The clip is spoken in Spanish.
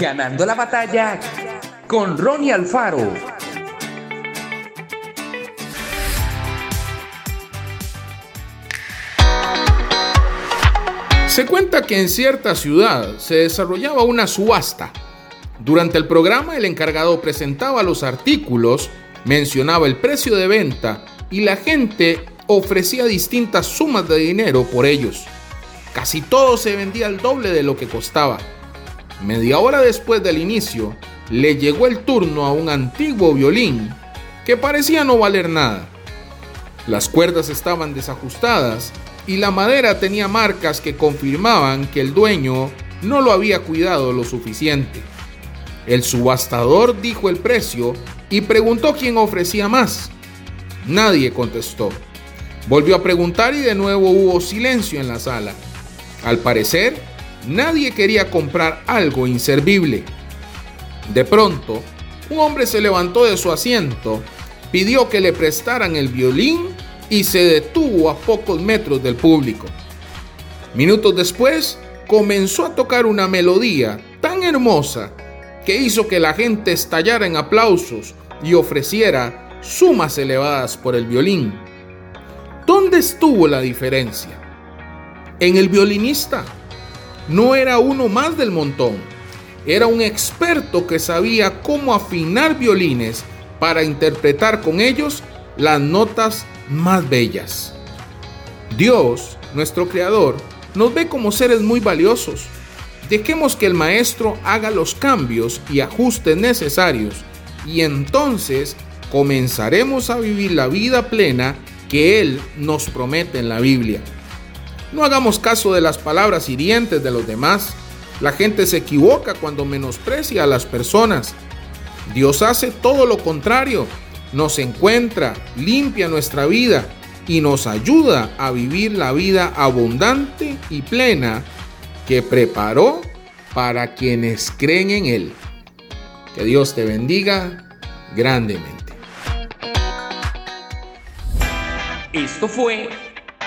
Ganando la batalla con Ronnie Alfaro. Se cuenta que en cierta ciudad se desarrollaba una subasta. Durante el programa el encargado presentaba los artículos, mencionaba el precio de venta y la gente ofrecía distintas sumas de dinero por ellos. Casi todo se vendía al doble de lo que costaba. Media hora después del inicio, le llegó el turno a un antiguo violín que parecía no valer nada. Las cuerdas estaban desajustadas y la madera tenía marcas que confirmaban que el dueño no lo había cuidado lo suficiente. El subastador dijo el precio y preguntó quién ofrecía más. Nadie contestó. Volvió a preguntar y de nuevo hubo silencio en la sala. Al parecer, nadie quería comprar algo inservible. De pronto, un hombre se levantó de su asiento, pidió que le prestaran el violín y se detuvo a pocos metros del público. Minutos después, comenzó a tocar una melodía tan hermosa que hizo que la gente estallara en aplausos y ofreciera sumas elevadas por el violín. ¿Dónde estuvo la diferencia? En el violinista. No era uno más del montón. Era un experto que sabía cómo afinar violines para interpretar con ellos las notas más bellas. Dios, nuestro Creador, nos ve como seres muy valiosos. Dejemos que el Maestro haga los cambios y ajustes necesarios y entonces comenzaremos a vivir la vida plena que Él nos promete en la Biblia. No hagamos caso de las palabras hirientes de los demás. La gente se equivoca cuando menosprecia a las personas. Dios hace todo lo contrario. Nos encuentra, limpia nuestra vida y nos ayuda a vivir la vida abundante y plena que preparó para quienes creen en Él. Que Dios te bendiga grandemente. Esto fue